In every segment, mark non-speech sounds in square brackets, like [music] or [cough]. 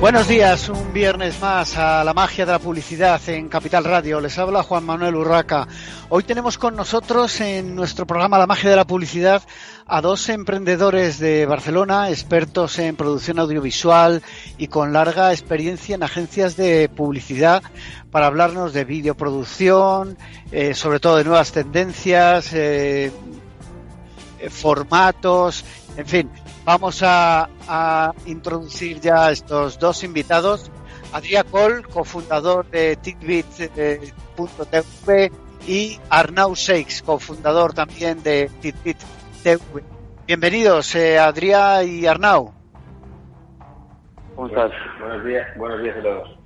Buenos días, un viernes más a la magia de la publicidad en Capital Radio. Les habla Juan Manuel Urraca. Hoy tenemos con nosotros en nuestro programa La magia de la publicidad a dos emprendedores de Barcelona, expertos en producción audiovisual y con larga experiencia en agencias de publicidad para hablarnos de videoproducción, eh, sobre todo de nuevas tendencias, eh, formatos, en fin, vamos a, introducir ya a estos dos invitados. Adrià Col, cofundador de Titbit.tv y Arnau Seix, cofundador también de Titbit TV. Bienvenidos, eh, Adrià y Arnau. ¿Cómo estás? Buenos días, buenos días a todos.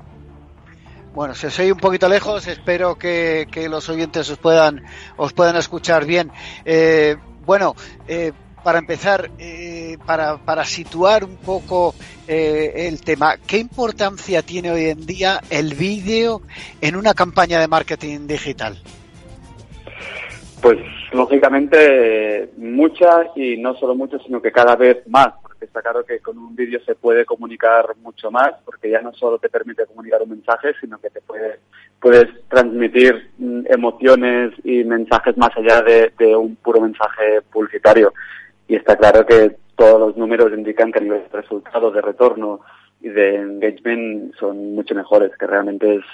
Bueno, si os soy un poquito lejos, espero que, los oyentes os puedan, os puedan escuchar bien. Eh, bueno, eh, para empezar, eh, para, para, situar un poco eh, el tema, ¿qué importancia tiene hoy en día el vídeo en una campaña de marketing digital? Pues lógicamente mucha y no solo mucha, sino que cada vez más, porque está claro que con un vídeo se puede comunicar mucho más, porque ya no solo te permite comunicar un mensaje, sino que te puede, puedes transmitir mm, emociones y mensajes más allá de un puro mensaje publicitario y está claro que todos los números indican que a nivel de resultados, de retorno y de engagement son mucho mejores, que realmente es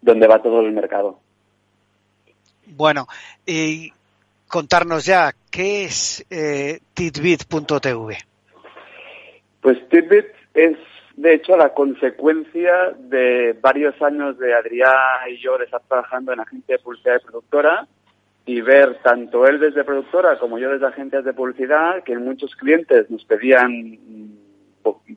donde va todo el mercado. Bueno, y contarnos ya, ¿qué es eh, Titbit.tv? Pues Titbit es, de hecho, la consecuencia de varios años de Adrián y yo de estar trabajando en agencia de publicidad y productora y ver tanto él desde productora como yo desde agencias de publicidad que muchos clientes nos pedían mm,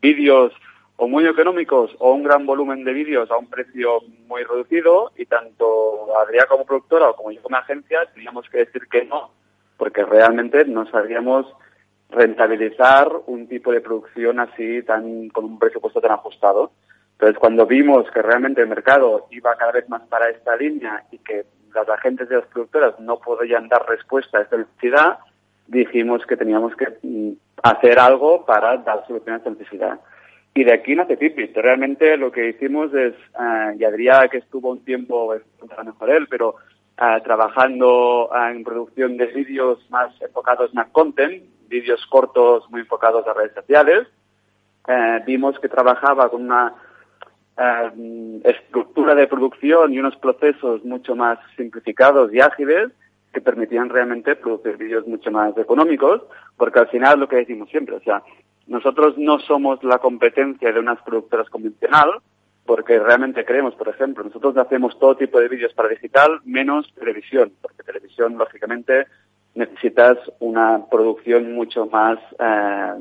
vídeos o muy económicos o un gran volumen de vídeos a un precio muy reducido y tanto Adrián como productora o como yo como agencia teníamos que decir que no porque realmente no sabíamos rentabilizar un tipo de producción así tan con un presupuesto tan ajustado. Entonces, cuando vimos que realmente el mercado iba cada vez más para esta línea y que las agentes de las productoras no podían dar respuesta a esta necesidad, dijimos que teníamos que mm, hacer algo para dar solución a esta necesidad. Y de aquí nace Tipit. Realmente lo que hicimos es, uh, y Adrián, que estuvo un tiempo, a mejor él, pero eh, trabajando eh, en producción de vídeos más enfocados en content, vídeos cortos muy enfocados a redes sociales, vimos que trabajaba con una Em, estructura de producción y unos procesos mucho más simplificados y ágiles que permitían realmente producir vídeos mucho más económicos, porque al final lo que decimos siempre, o sea, nosotros no somos la competencia de unas productoras convencional, porque realmente creemos, por ejemplo, nosotros hacemos todo tipo de vídeos para digital menos televisión, porque televisión, lógicamente, necesitas una producción mucho más eh,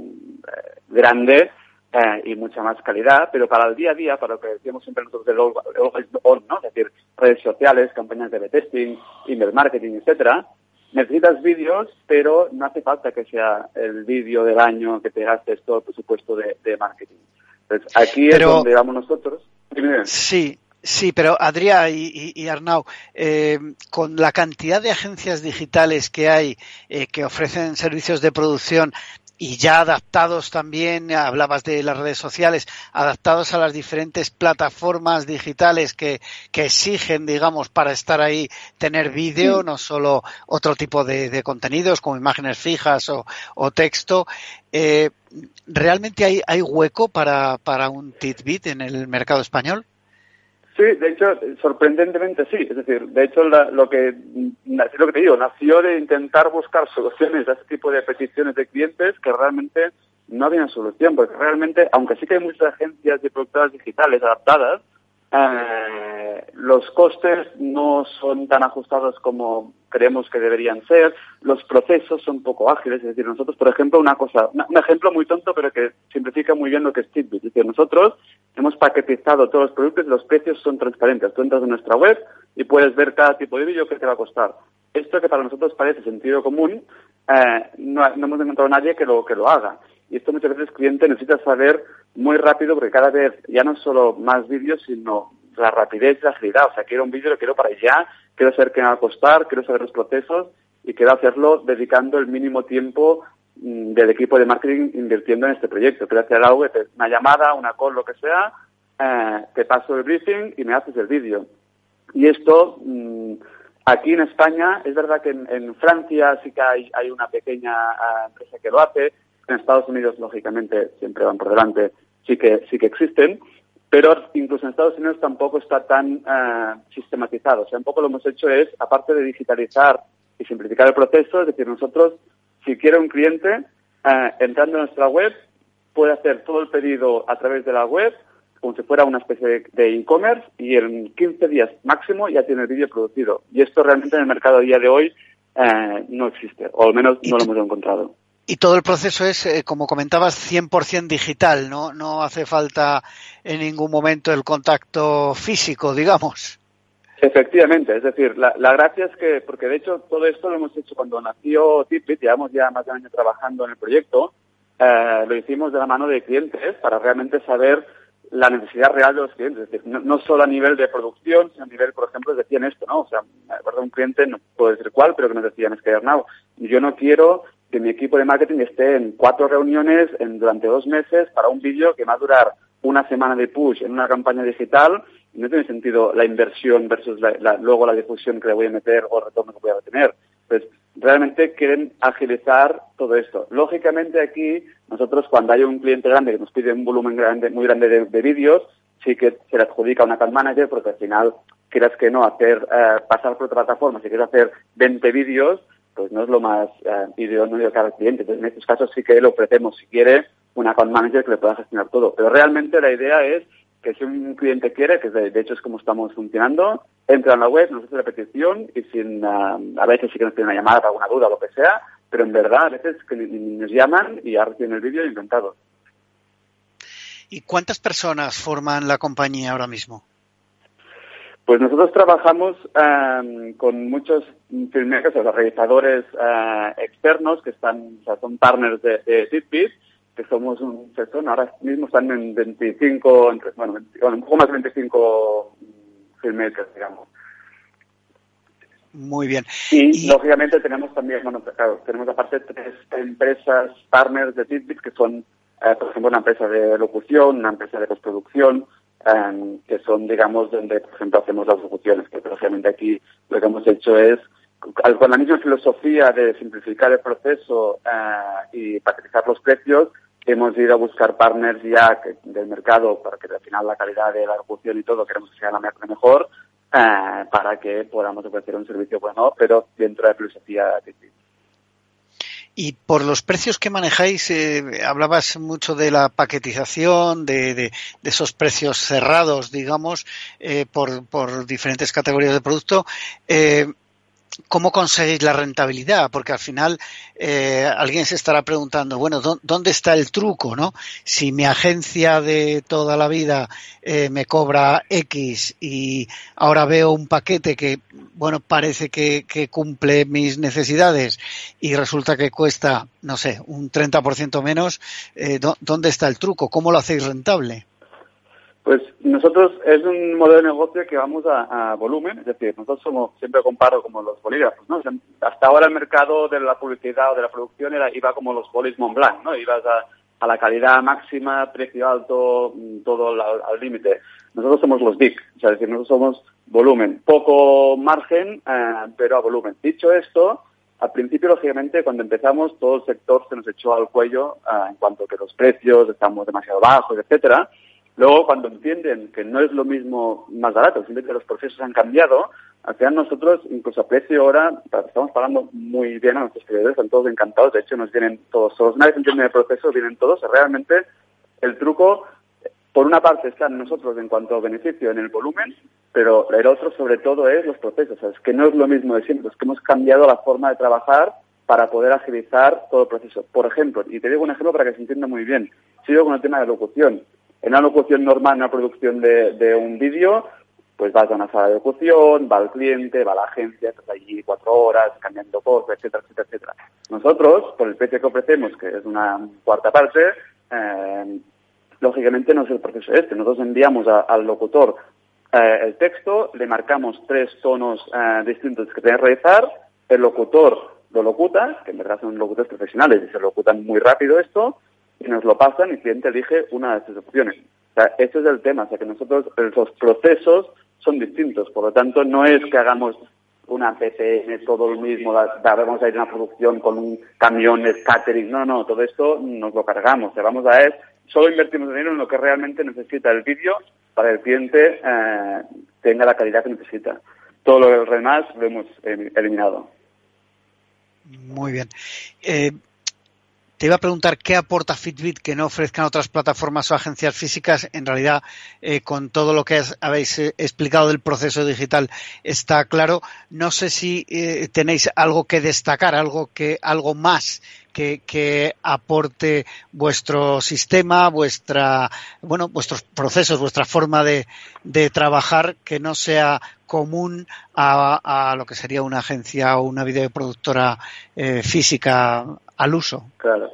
grande eh, y mucha más calidad, pero para el día a día, para lo que decíamos siempre nosotros del on, ¿no? Es decir, redes sociales, campañas de testing, email marketing, etcétera, necesitas vídeos, pero no hace falta que sea el vídeo del año que te gastes todo el presupuesto de, marketing. Entonces, aquí es donde vamos nosotros. Sí, Sí, pero Adrià y, Arnau, eh, con la cantidad de agencias digitales que hay eh, que ofrecen servicios de producción, y ya adaptados también, hablabas de las redes sociales, adaptados a las diferentes plataformas digitales que, que exigen, digamos, para estar ahí, tener vídeo, no solo otro tipo de, contenidos como imágenes fijas o, o texto. Eh, ¿Realmente hay, hay hueco para, para un Titbit en el mercado español? Sí, de hecho, sorprendentemente sí. Es decir, de hecho, lo que lo que te digo, nació de intentar buscar soluciones a este tipo de peticiones de clientes que realmente no había solución, porque realmente, aunque sí que hay muchas agencias de productoras digitales adaptadas, eh, los costes no son tan ajustados como creemos que deberían ser, los procesos son poco ágiles, es decir, nosotros, por ejemplo, una cosa, un ejemplo muy tonto, pero que simplifica muy bien lo que es Titbit, es decir, nosotros hemos paquetizado todos los productos y los precios son transparentes. Tú entras en nuestra web y puedes ver cada tipo de vídeo que te va a costar. Esto que para nosotros parece sentido común, eh, no, no, hemos encontrado a nadie que lo, que lo haga. Y esto muchas veces el cliente necesita saber muy rápido porque cada vez ya no solo más vídeos, sino la rapidez y la agilidad. O sea, quiero un vídeo, lo quiero para ya, quiero saber qué me va a costar, quiero saber los procesos y quiero hacerlo dedicando el mínimo tiempo mm, del equipo de marketing invirtiendo en este proyecto. Quiero hacer algo, una llamada, una call, lo que sea, eh, te paso el briefing y me haces el vídeo. Y esto, mm, aquí en España, es verdad que en, Francia sí que hay, hay una pequeña eh, empresa que lo hace, en Estados Unidos, lógicamente, siempre van por delante, sí que, sí que existen, pero incluso en Estados Unidos tampoco está tan eh, sistematizado. O sea, un poco lo hemos hecho es, aparte de digitalizar y simplificar el proceso, es decir, nosotros, si quiere un cliente, eh, entrando en nuestra web, puede hacer todo el pedido a través de la web, como si fuera una especie de e-commerce, y en 15 días máximo ya tiene el vídeo producido. Y esto realmente en el mercado a día de hoy eh, no existe, o al menos no lo hemos encontrado. Y todo el proceso es, eh, como comentabas, 100% digital, ¿no? No hace falta en ningún momento el contacto físico, digamos. Efectivamente, es decir, la, gracia es que, porque de hecho todo esto lo hemos hecho cuando nació Tipit, llevamos ya más de un año trabajando en el proyecto, eh, lo hicimos de la mano de clientes para realmente saber la necesidad real de los clientes, es decir, no, solo a nivel de producción, sino a nivel, por ejemplo, decían esto, ¿no? O sea, un cliente, no puedo decir cuál, pero que nos decían, es que Arnau, yo no quiero que mi equipo de marketing esté en cuatro reuniones en, durante dos meses para un vídeo que va a durar una semana de push en una campaña digital no tiene sentido la inversión versus luego la difusión que le voy a meter o el retorno que voy a tener. Pues realmente quieren agilizar todo esto. Lógicamente aquí nosotros cuando hay un cliente grande que nos pide un volumen grande, muy grande de, vídeos, sí que se le adjudica a una account manager porque al final quieras que no hacer eh, pasar por otra plataforma, si quieres hacer 20 vídeos, pues no es lo más eh, idóneo cada cliente. Entonces, en estos casos sí que le ofrecemos, si quiere, un account manager que le pueda gestionar todo. Pero realmente la idea es que si un cliente quiere, que de, hecho es como estamos funcionando, entra en la web, nos hace la petición y sin, uh, a veces sí que nos pide una llamada para alguna duda o lo que sea, pero en verdad a veces que nos llaman y ya reciben el vídeo inventado. ¿Y cuántas personas forman la compañía ahora mismo? Pues nosotros trabajamos em, con muchos filmmakers, o sea, realizadores eh, externos que están, o sea, son partners de, de que somos un sector, ahora mismo están en 25, entre, bueno, un poco más de 25 filmmakers, digamos. Muy bien. Y, lógicamente tenemos también, bueno, claro, tenemos aparte tres empresas partners de Fitbit que son, eh, por ejemplo, una empresa de locución, una empresa de postproducción, Em, que son, digamos, donde, por ejemplo, hacemos las ejecuciones, que obviamente aquí lo que hemos hecho es, con la misma filosofía de simplificar el proceso eh, y paquetizar los precios, hemos ido a buscar partners ya del mercado para que al final la calidad de la ejecución y todo queremos que sea la mejor, eh, para que podamos ofrecer un servicio bueno, pero dentro de la filosofía de y por los precios que manejáis, eh, hablabas mucho de la paquetización, de, de, esos precios cerrados, digamos, eh, por, diferentes categorías de producto. Eh, ¿Cómo conseguís la rentabilidad? Porque al final eh, alguien se estará preguntando, bueno, ¿dónde está el truco? ¿no? Si mi agencia de toda la vida eh, me cobra X y ahora veo un paquete que, bueno, parece que, que cumple mis necesidades y resulta que cuesta, no sé, un 30% menos, eh, ¿dónde está el truco? ¿Cómo lo hacéis rentable? Pues nosotros es un modelo de negocio que vamos a, volumen, es decir, nosotros somos, siempre comparo como los bolígrafos, ¿no? hasta ahora el mercado de la publicidad o de la producción era, iba como los bolis Montblanc, ¿no? Ibas a, la calidad máxima, precio alto, mm, todo al límite. Nosotros somos los big, o sea, es decir, nosotros somos volumen, poco margen, eh, pero a volumen. Dicho esto, al principio, lógicamente, cuando empezamos, todo el sector se nos echó al cuello eh, en cuanto a que los precios estamos demasiado bajos, etcétera, Luego, cuando entienden que no es lo mismo más barato, sino los procesos han cambiado, al nosotros, incluso a precio ahora, estamos pagando muy bien a nuestros clientes, están todos encantados, de hecho nos vienen todos solos. Una vez entienden el proceso, vienen todos. Realmente, el truco, por una parte, está en nosotros en cuanto a beneficio en el volumen, pero el otro, sobre todo, es los procesos. es que no es lo mismo de siempre, es que hemos cambiado la forma de trabajar para poder agilizar todo el proceso. Por ejemplo, y te digo un ejemplo para que se entienda muy bien, sigo con el tema de locución. En una locución normal, en una producción de, un vídeo, pues vas a una sala de locución, va al cliente, va a la agencia, estás allí cuatro horas cambiando cosas, etcétera, etcétera, etcétera. Nosotros, por el precio que ofrecemos, que es una cuarta parte, eh, lógicamente no es el proceso este. Nosotros enviamos al locutor eh, el texto, le marcamos tres tonos eh, distintos que tiene que realizar, el locutor lo locuta, que en verdad son locutores profesionales y se locutan muy rápido esto, y nos lo pasan y el cliente elige una de estas opciones. O sea, ese es el tema, o sea que nosotros los procesos son distintos, por lo tanto no es que hagamos una PPN, todo lo mismo, vamos a ir a una producción con un camión de catering, no, no, todo esto nos lo cargamos, o vamos a ver, solo invertimos dinero en lo que realmente necesita el vídeo para que el cliente eh, tenga la calidad que necesita. Todo lo demás lo hemos eliminado. Muy bien. Eh, te iba a preguntar qué aporta Fitbit que no ofrezcan otras plataformas o agencias físicas. En realidad, eh, con todo lo que habéis eh, explicado del proceso digital, está claro. No sé si tenéis algo que destacar, algo que, algo más que, aporte vuestro sistema, vuestra, bueno, vuestros procesos, vuestra forma de, de trabajar que no sea común a, a, lo que sería una agencia o una videoproductora eh, física al uso. Claro.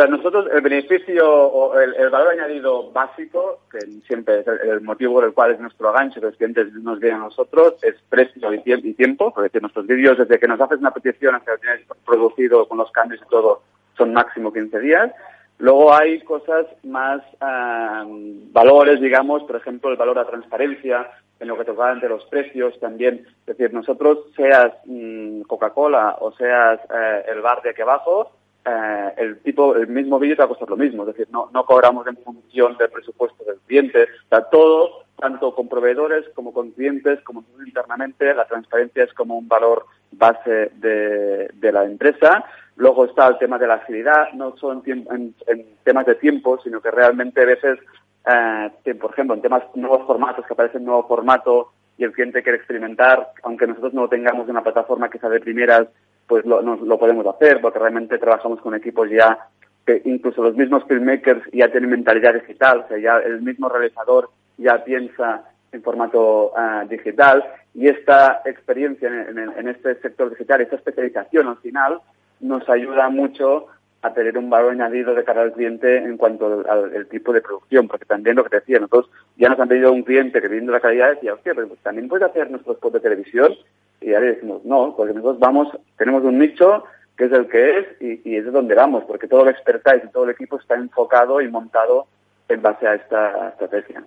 Sea, nosotros el beneficio o el, valor añadido básico, que siempre es el, motivo por el cual es nuestro gancho, que los clientes nos vienen a nosotros, es precio y, tiempo, porque nuestros vídeos, desde que nos haces una petición hasta que lo tienes producido con los cambios y todo, son máximo 15 días. Luego hay cosas más, valores, digamos, por ejemplo, el valor a transparencia, en lo que toca entre los precios también. Es decir, nosotros, seas mm, Coca-Cola o seas eh, el bar de aquí abajo, eh, el tipo, el mismo vídeo te va a costar lo mismo. Es decir, no, no cobramos en función del presupuesto del cliente. O todo, tanto con proveedores como con clientes, como internamente, la transparencia es como un valor base de, la empresa. Luego está el tema de la agilidad, no solo en, en, temas de tiempo, sino que realmente a veces, eh, por ejemplo, en temas nuevos formatos, que aparece un nuevo formato y el cliente quiere experimentar, aunque nosotros no tengamos una plataforma que sea de primeras, pues lo, lo podemos hacer, porque realmente trabajamos con equipos ya que incluso los mismos filmmakers ya tienen mentalidad digital, o sea, ya el mismo realizador ya piensa en formato uh, digital y esta experiencia en, este sector digital, esta especialización al final, nos ayuda mucho a tener un valor añadido de cara al cliente en cuanto al, tipo de producción, porque también lo que decía, nosotros ya nos han pedido un cliente que viendo la calidad decía, hostia, pero pues también puedes hacer nuestros spots de televisión y le decimos, no, porque nosotros vamos, tenemos un nicho que es el que es y, y es de donde vamos, porque todo el expertise y todo el equipo está enfocado y montado en base a esta estrategia.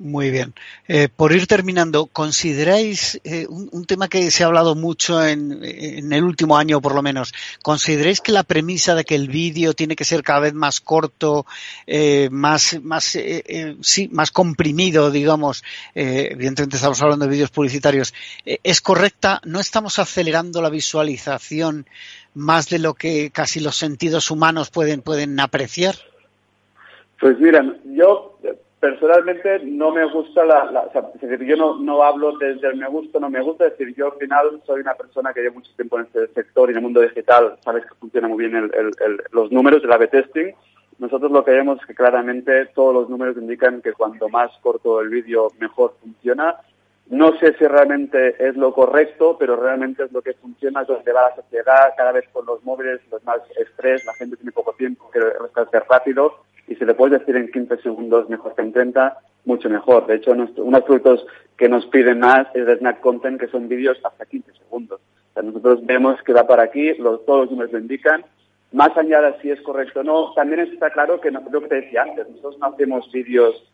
Muy bien. Eh, por ir terminando, ¿consideráis eh, un, tema que se ha hablado mucho en, el último año, por lo menos? ¿Consideráis que la premisa de que el vídeo tiene que ser cada vez más corto, eh, más, más, sí, más comprimido, digamos? evidentemente estamos hablando de vídeos publicitarios. ¿Es correcta? ¿No estamos acelerando la visualización más de lo que casi los sentidos humanos pueden, pueden apreciar? Pues mira, yo personalmente no me gusta la, es decir, yo no, no hablo desde el me gusta, no me gusta, es decir, yo al final soy una persona que lleva mucho tiempo en este sector y en el mundo digital, sabes que funciona muy bien el, los números del A-B testing. Nosotros lo que vemos es que claramente todos los números indican que cuanto más corto el vídeo, mejor funciona. No sé si realmente es lo correcto, pero realmente es lo que funciona, es donde va la sociedad, cada vez con los móviles, los más estrés, la gente tiene poco tiempo, quiere hacer rápido y si le puedes decir en 15 segundos mejor que en 30, mucho mejor. De hecho, unos productos que nos piden más es de Snack Content, que son vídeos hasta 15 segundos. O sea, nosotros vemos que va para aquí, todos los números lo indican. Más allá de si es correcto o no, también está claro que, no, lo que te decía antes, nosotros no hacemos vídeos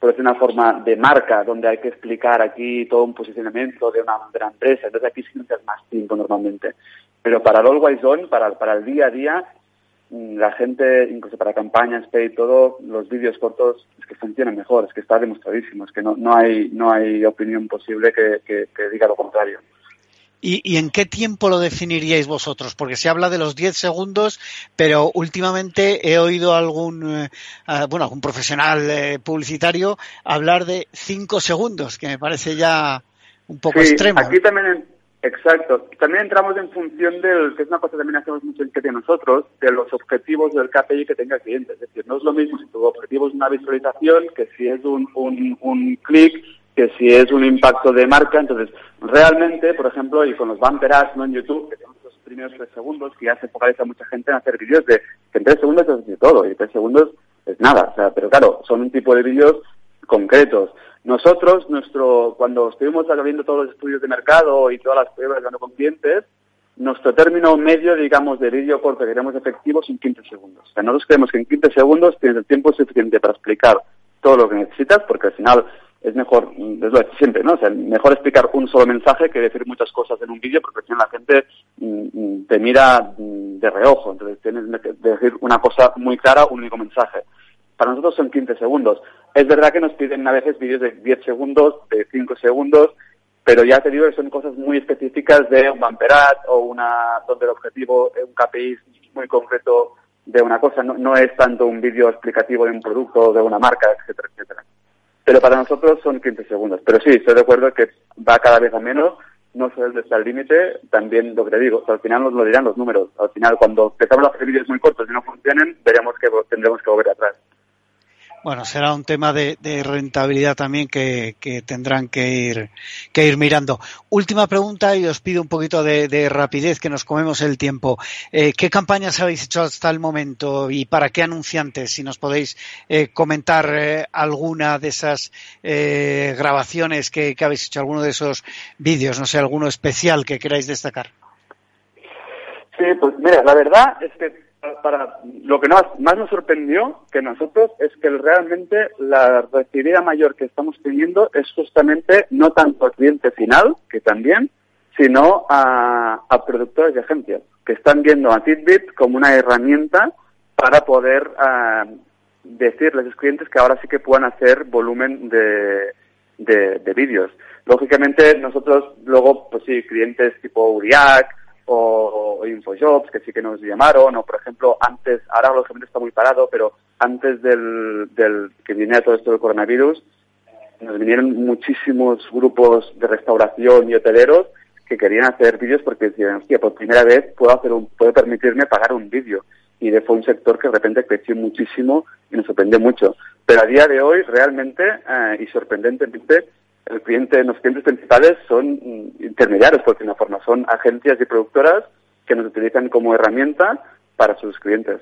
por decir una forma de marca, donde hay que explicar aquí todo un posicionamiento de una, de empresa. Entonces aquí sí necesitas más tiempo normalmente. Pero para el Always On, para, para el día a día, la gente, incluso para campañas, pay, todo, los vídeos cortos es que funcionan mejor, es que está demostradísimo, es que no, no, hay, no hay opinión posible que, que, diga lo contrario. ¿Y, ¿Y, en qué tiempo lo definiríais vosotros? Porque se habla de los 10 segundos, pero últimamente he oído algún, eh, bueno, algún profesional eh, publicitario hablar de 5 segundos, que me parece ya un poco sí, extremo. Aquí también Exacto. También entramos en función del, que es una cosa que también hacemos mucho que de nosotros, de los objetivos del KPI que tenga el cliente. Es decir, no es lo mismo si tu objetivo es una visualización que si es un, un, un clic, que si es un impacto de marca. Entonces, realmente, por ejemplo, y con los bumper ads ¿no? en YouTube, que tenemos los primeros tres segundos, que ya se focaliza mucha gente en hacer vídeos de que en tres segundos es decir todo, y tres segundos es nada. O sea, pero claro, son un tipo de vídeos concretos. Nosotros, nuestro, cuando estuvimos viendo todos los estudios de mercado y todas las pruebas dando con clientes, nuestro término medio, digamos, de vídeo corto que queremos efectivo son 15 segundos. O sea, nosotros creemos que en 15 segundos tienes el tiempo suficiente para explicar todo lo que necesitas, porque al final es mejor, es lo de siempre, ¿no? O sea, mejor explicar un solo mensaje que decir muchas cosas en un vídeo, porque al final la gente mm, mm, te mira mm, de reojo. Entonces tienes que decir una cosa muy clara, un único mensaje. Para nosotros son 15 segundos. Es verdad que nos piden a veces vídeos de 10 segundos, de 5 segundos, pero ya te digo que son cosas muy específicas de un bumperat o una, donde el objetivo es un KPI muy concreto de una cosa, no, no es tanto un vídeo explicativo de un producto, de una marca, etcétera, etcétera. Pero para nosotros son 15 segundos. Pero sí, estoy de acuerdo que va cada vez a menos, no solo está el límite, también lo que te digo, al final nos lo dirán los números. Al final, cuando empezamos a hacer vídeos muy cortos y no funcionen, veremos que tendremos que volver atrás. Bueno, será un tema de, rentabilidad también que, tendrán que ir, que ir mirando. Última pregunta y os pido un poquito de, rapidez, que nos comemos el tiempo. Eh, ¿Qué campañas habéis hecho hasta el momento y para qué anunciantes? Si nos podéis eh, comentar eh, alguna de esas grabaciones que, que habéis hecho, alguno de esos vídeos, no sé, alguno especial que queráis destacar. Sí, pues mira, la verdad es que para lo que más, nos sorprendió que nosotros es que realmente la recibida mayor que estamos teniendo es justamente no tanto al cliente final, que también, sino a, productores de agencias, que están viendo a Titbit como una herramienta para poder ah, decirles a sus clientes que ahora sí que puedan hacer volumen de, de, de vídeos. Lógicamente, nosotros luego, pues sí, clientes tipo Uriac, o, Infojobs, que sí que nos llamaron, o por ejemplo, antes, ahora lógicamente está muy parado, pero antes del, del que viniera todo esto del coronavirus, nos vinieron muchísimos grupos de restauración y hoteleros que querían hacer vídeos porque decían, hostia, por primera vez puedo hacer un, puedo permitirme pagar un vídeo. Y fue un sector que de repente creció muchísimo y nos sorprendió mucho. Pero a día de hoy, realmente, eh, y sorprendentemente, el cliente, los clientes principales son intermediarios, porque en la forma son agencias y productoras que nos utilizan como herramienta para sus clientes.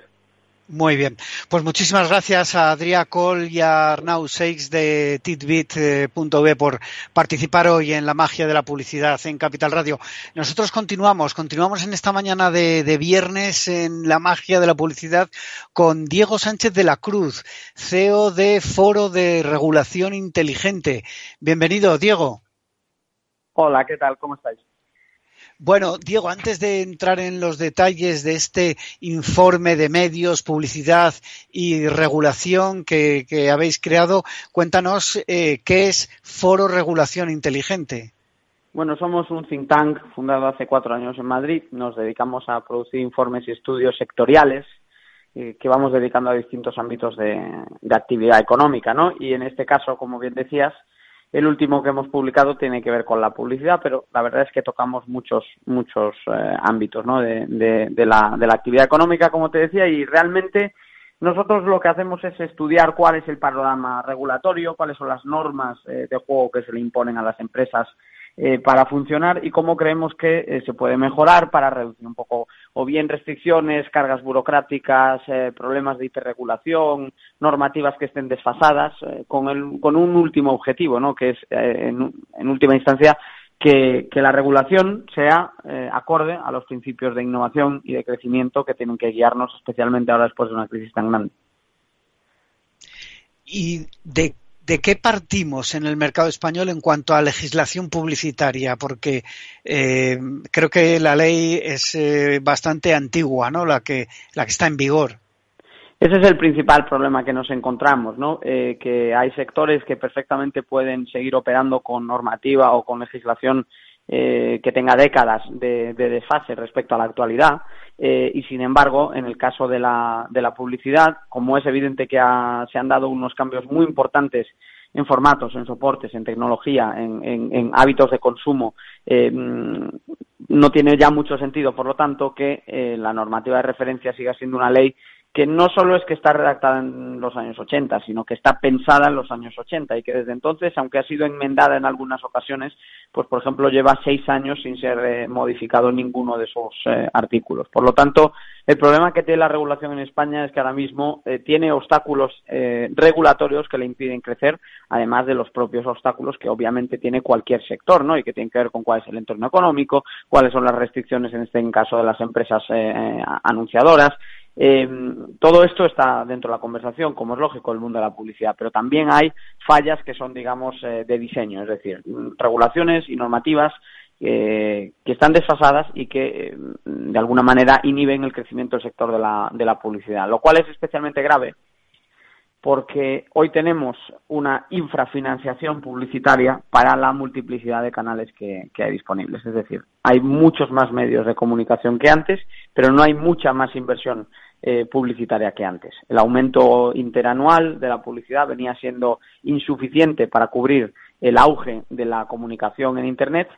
Muy bien. Pues muchísimas gracias a Adrià Col y a Arnau Seix de titbit.b por participar hoy en la magia de la publicidad en Capital Radio. Nosotros continuamos, continuamos en esta mañana de, de viernes en la magia de la publicidad con Diego Sánchez de la Cruz, CEO de Foro de Regulación Inteligente. Bienvenido, Diego. Hola, ¿qué tal? ¿Cómo estáis? Bueno, Diego, antes de entrar en los detalles de este informe de medios, publicidad y regulación que, habéis creado, cuéntanos eh, qué es Foro Regulación Inteligente. Bueno, somos un think tank fundado hace cuatro años en Madrid. Nos dedicamos a producir informes y estudios sectoriales eh, que vamos dedicando a distintos ámbitos de, de actividad económica, ¿no? Y en este caso, como bien decías, el último que hemos publicado tiene que ver con la publicidad, pero la verdad es que tocamos muchos muchos eh, ámbitos ¿no? de, de, la, de la actividad económica, como te decía, y realmente nosotros lo que hacemos es estudiar cuál es el panorama regulatorio, cuáles son las normas eh, de juego que se le imponen a las empresas eh, para funcionar y cómo creemos que eh, se puede mejorar para reducir un poco o bien restricciones, cargas burocráticas, eh, problemas de hiperregulación, normativas que estén desfasadas, con, el, con un último objetivo, ¿no? que es, en, en, última instancia, que, que, la regulación sea acorde a los principios de innovación y de crecimiento que tienen que guiarnos, especialmente ahora después de una crisis tan grande. ¿Y de ¿de qué partimos en el mercado español en cuanto a legislación publicitaria? Porque eh, creo que la ley es eh, bastante antigua, ¿no? La que, la que está en vigor. Ese es el principal problema que nos encontramos, ¿no? Eh, que hay sectores que perfectamente pueden seguir operando con normativa o con legislación que tenga décadas de, desfase respecto a la actualidad y sin embargo en el caso de la, de la publicidad como es evidente que se han dado unos cambios muy importantes en formatos, en soportes, en tecnología, en, hábitos de consumo, eh, no tiene ya mucho sentido, por lo tanto, que eh, la normativa de referencia siga siendo una ley que no solo es que está redactada en los años 80, sino que está pensada en los años 80 y que desde entonces, aunque ha sido enmendada en algunas ocasiones, pues por ejemplo lleva seis años sin ser eh, modificado ninguno de esos eh, artículos. Por lo tanto, el problema que tiene la regulación en España es que ahora mismo eh, tiene obstáculos regulatorios que le impiden crecer, además de los propios obstáculos que obviamente tiene cualquier sector, ¿no? Y que tienen que ver con cuál es el entorno económico, cuáles son las restricciones en este caso de las empresas anunciadoras, eh, todo esto está dentro de la conversación, como es lógico, el mundo de la publicidad, pero también hay fallas que son, digamos, eh, de diseño, es decir, regulaciones y normativas eh, que están desfasadas y que, eh, de alguna manera, inhiben el crecimiento del sector de la, de la publicidad, lo cual es especialmente grave porque hoy tenemos una infrafinanciación publicitaria para la multiplicidad de canales que, hay disponibles. Es decir, hay muchos más medios de comunicación que antes, pero no hay mucha más inversión eh, publicitaria que antes. El aumento interanual de la publicidad venía siendo insuficiente para cubrir el auge de la comunicación en Internet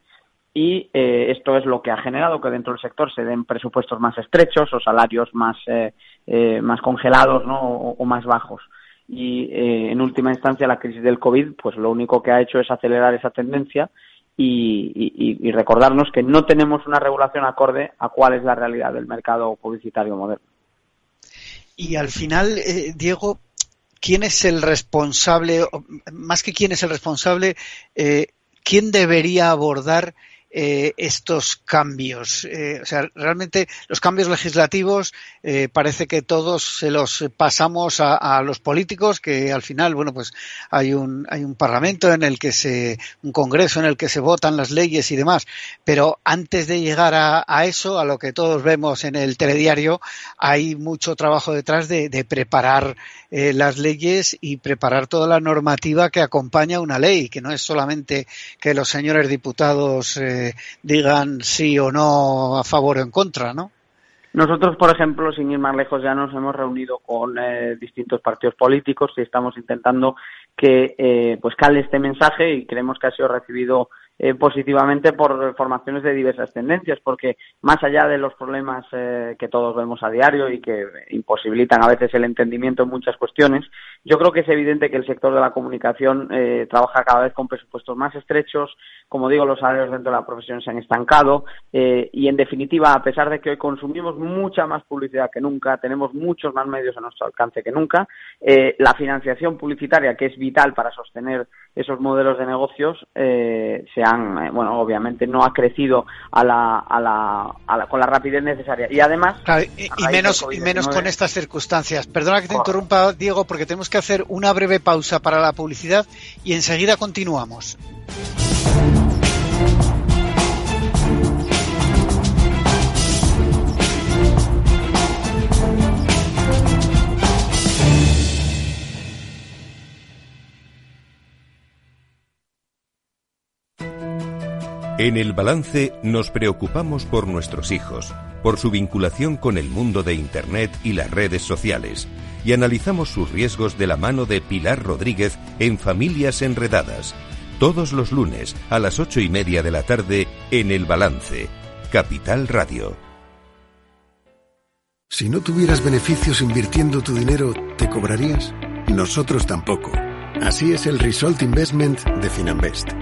y eh, esto es lo que ha generado que dentro del sector se den presupuestos más estrechos o salarios más, eh, más congelados o más bajos y eh, en última instancia la crisis del COVID pues lo único que ha hecho es acelerar esa tendencia y, recordarnos que no tenemos una regulación acorde a cuál es la realidad del mercado publicitario moderno. Y al final, eh, Diego, ¿quién es el responsable, más que quién es el responsable, eh, quién debería abordar eh, estos cambios. Eh, o sea, realmente los cambios legislativos eh, parece que todos se los pasamos a, los políticos, que al final, bueno, pues hay un, hay un parlamento en el que se, un congreso en el que se votan las leyes y demás. Pero antes de llegar a, eso, a lo que todos vemos en el telediario, hay mucho trabajo detrás de, de preparar las leyes y preparar toda la normativa que acompaña una ley, que no es solamente que los señores diputados digan sí o no a favor o en contra, ¿no? Nosotros, por ejemplo, sin ir más lejos, ya nos hemos reunido con eh, distintos partidos políticos y estamos intentando que eh, pues cale este mensaje y creemos que ha sido recibido eh, positivamente por formaciones de diversas tendencias, porque más allá de los problemas eh, que todos vemos a diario y que imposibilitan a veces el entendimiento en muchas cuestiones, yo creo que es evidente que el sector de la comunicación eh, trabaja cada vez con presupuestos más estrechos, como digo, los salarios dentro de la profesión se han estancado y, en definitiva, a pesar de que hoy consumimos mucha más publicidad que nunca, tenemos muchos más medios a nuestro alcance que nunca, la financiación publicitaria, que es vital para sostener esos modelos de negocios, se eh, bueno, obviamente no ha crecido a la, a la, con la rapidez necesaria. Y además... y, menos, y menos con estas circunstancias. Perdona que te interrumpa, Diego, porque tenemos que hacer una breve pausa para la publicidad y enseguida continuamos. En el balance nos preocupamos por nuestros hijos, por su vinculación con el mundo de Internet y las redes sociales, y analizamos sus riesgos de la mano de Pilar Rodríguez en Familias Enredadas, todos los lunes a las ocho y media de la tarde en el balance, Capital Radio. Si no tuvieras beneficios invirtiendo tu dinero, ¿te cobrarías? Nosotros tampoco. Así es el Result Investment de Finanbest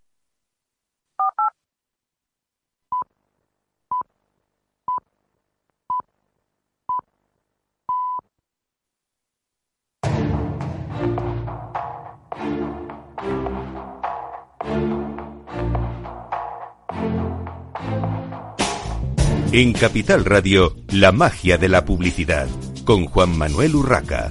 En Capital Radio, la magia de la publicidad, con Juan Manuel Urraca.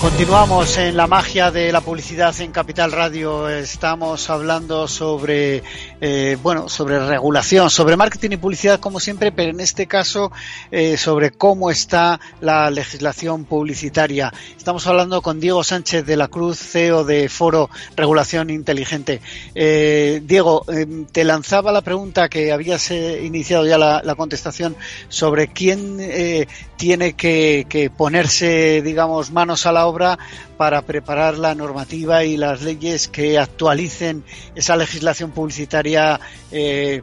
Continuamos en la magia de la publicidad en Capital Radio. Estamos hablando sobre, eh, bueno, sobre regulación, sobre marketing y publicidad como siempre, pero en este caso eh, sobre cómo está la legislación publicitaria. Estamos hablando con Diego Sánchez de la Cruz, CEO de Foro Regulación Inteligente. Eh, Diego, te lanzaba la pregunta que habías iniciado ya la, contestación sobre quién tiene que, que ponerse, digamos, manos a la obra para preparar la normativa y las leyes que actualicen esa legislación publicitaria eh,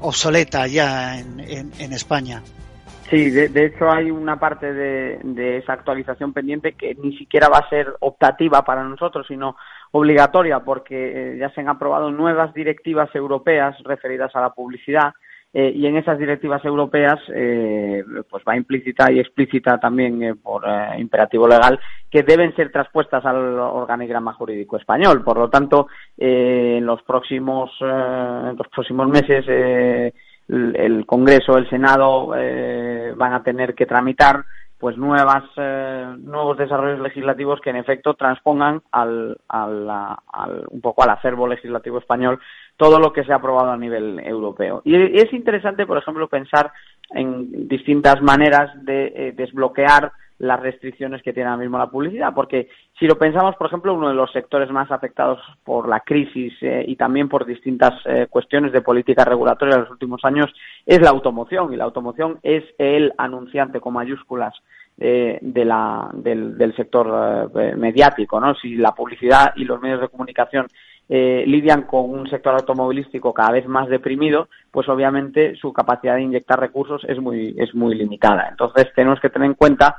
obsoleta ya en, España. Sí, de, hecho hay una parte de, esa actualización pendiente que ni siquiera va a ser optativa para nosotros, sino obligatoria, porque eh, ya se han aprobado nuevas directivas europeas referidas a la publicidad eh, y en esas directivas europeas eh, pues va implícita y explícita también eh, por imperativo legal que deben ser traspuestas al organigrama jurídico español. Por lo tanto, en los próximos los próximos meses el, Congreso, el Senado van a tener que tramitar pues nuevas nuevos desarrollos legislativos que en efecto transpongan al, al, al, un poco al acervo legislativo español todo lo que se ha aprobado a nivel europeo. Y es interesante, por ejemplo, pensar en distintas maneras de eh, desbloquear las restricciones que tiene ahora mismo la publicidad, porque si lo pensamos, por ejemplo, uno de los sectores más afectados por la crisis eh, y también por distintas eh, cuestiones de política regulatoria en los últimos años es la automoción, y la automoción es el anunciante con mayúsculas de la, del, del sector mediático, ¿no? Si la publicidad y los medios de comunicación eh, lidian con un sector automovilístico cada vez más deprimido, pues obviamente su capacidad de inyectar recursos es muy, es muy limitada. Entonces tenemos que tener en cuenta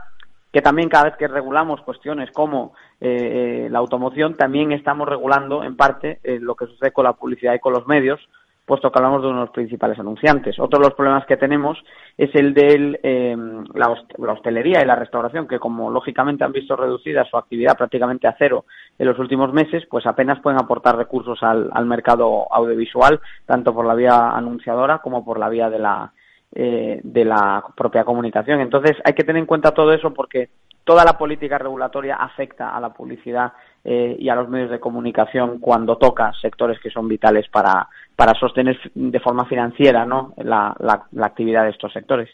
que también cada vez que regulamos cuestiones como eh, la automoción, también estamos regulando en parte eh, lo que sucede con la publicidad y con los medios, puesto que hablamos de uno de los principales anunciantes. Otro de los problemas que tenemos es el de eh, la, hostelería y la restauración, que como lógicamente han visto reducida su actividad prácticamente a cero en los últimos meses, pues apenas pueden aportar recursos al, mercado audiovisual, tanto por la vía anunciadora como por la vía de la, eh, de la propia comunicación. Entonces hay que tener en cuenta todo eso porque toda la política regulatoria afecta a la publicidad eh, y a los medios de comunicación cuando toca sectores que son vitales para, para sostener de forma financiera ¿no? la, la, actividad de estos sectores.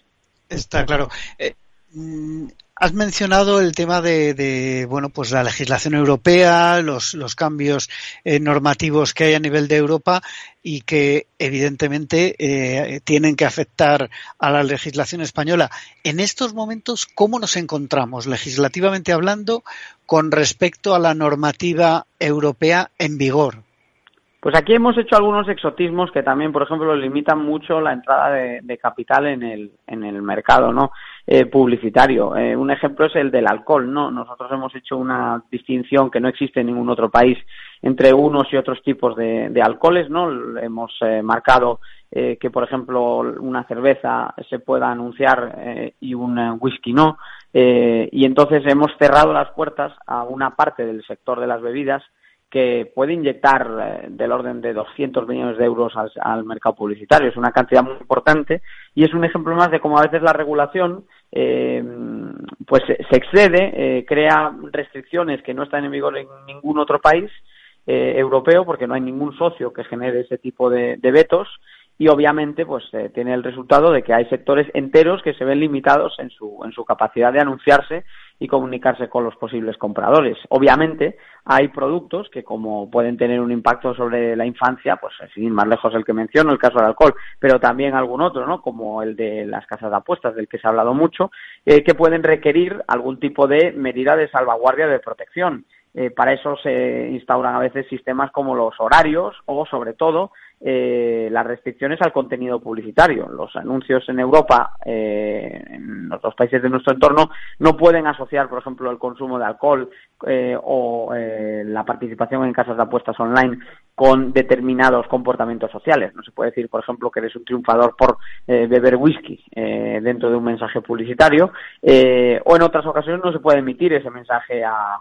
Está claro. Eh, mm, Has mencionado el tema de, bueno, pues la legislación europea, los, los cambios eh, normativos que hay a nivel de Europa y que evidentemente eh, tienen que afectar a la legislación española. En estos momentos, ¿cómo nos encontramos legislativamente hablando con respecto a la normativa europea en vigor? Pues aquí hemos hecho algunos exotismos que también, por ejemplo, limitan mucho la entrada de, de capital en el, en el mercado, ¿no? Eh, publicitario. Eh, un ejemplo es el del alcohol, ¿no? Nosotros hemos hecho una distinción que no existe en ningún otro país entre unos y otros tipos de, alcoholes, ¿no? Hemos eh, marcado que, por ejemplo, una cerveza se pueda anunciar y un whisky no. y entonces hemos cerrado las puertas a una parte del sector de las bebidas que puede inyectar eh, del orden de 200 millones de euros al, mercado publicitario. Es una cantidad muy importante y es un ejemplo más de cómo a veces la regulación eh, pues se excede, eh, crea restricciones que no están en vigor en ningún otro país europeo porque no hay ningún socio que genere ese tipo de, vetos y obviamente pues tiene el resultado de que hay sectores enteros que se ven limitados en su en su capacidad de anunciarse y comunicarse con los posibles compradores. Obviamente, hay productos que como pueden tener un impacto sobre la infancia, pues sin ir más lejos el que menciono, el caso del alcohol, pero también algún otro, ¿no? Como el de las casas de apuestas, del que se ha hablado mucho, eh, que pueden requerir algún tipo de medida de salvaguardia de protección. Eh, para eso se instauran a veces sistemas como los horarios o, sobre todo, eh, las restricciones al contenido publicitario. Los anuncios en Europa, eh, en los países de nuestro entorno, no pueden asociar, por ejemplo, el consumo de alcohol o la participación en casas de apuestas online con determinados comportamientos sociales. No se puede decir, por ejemplo, que eres un triunfador por eh, beber whisky dentro de un mensaje publicitario o en otras ocasiones no se puede emitir ese mensaje a,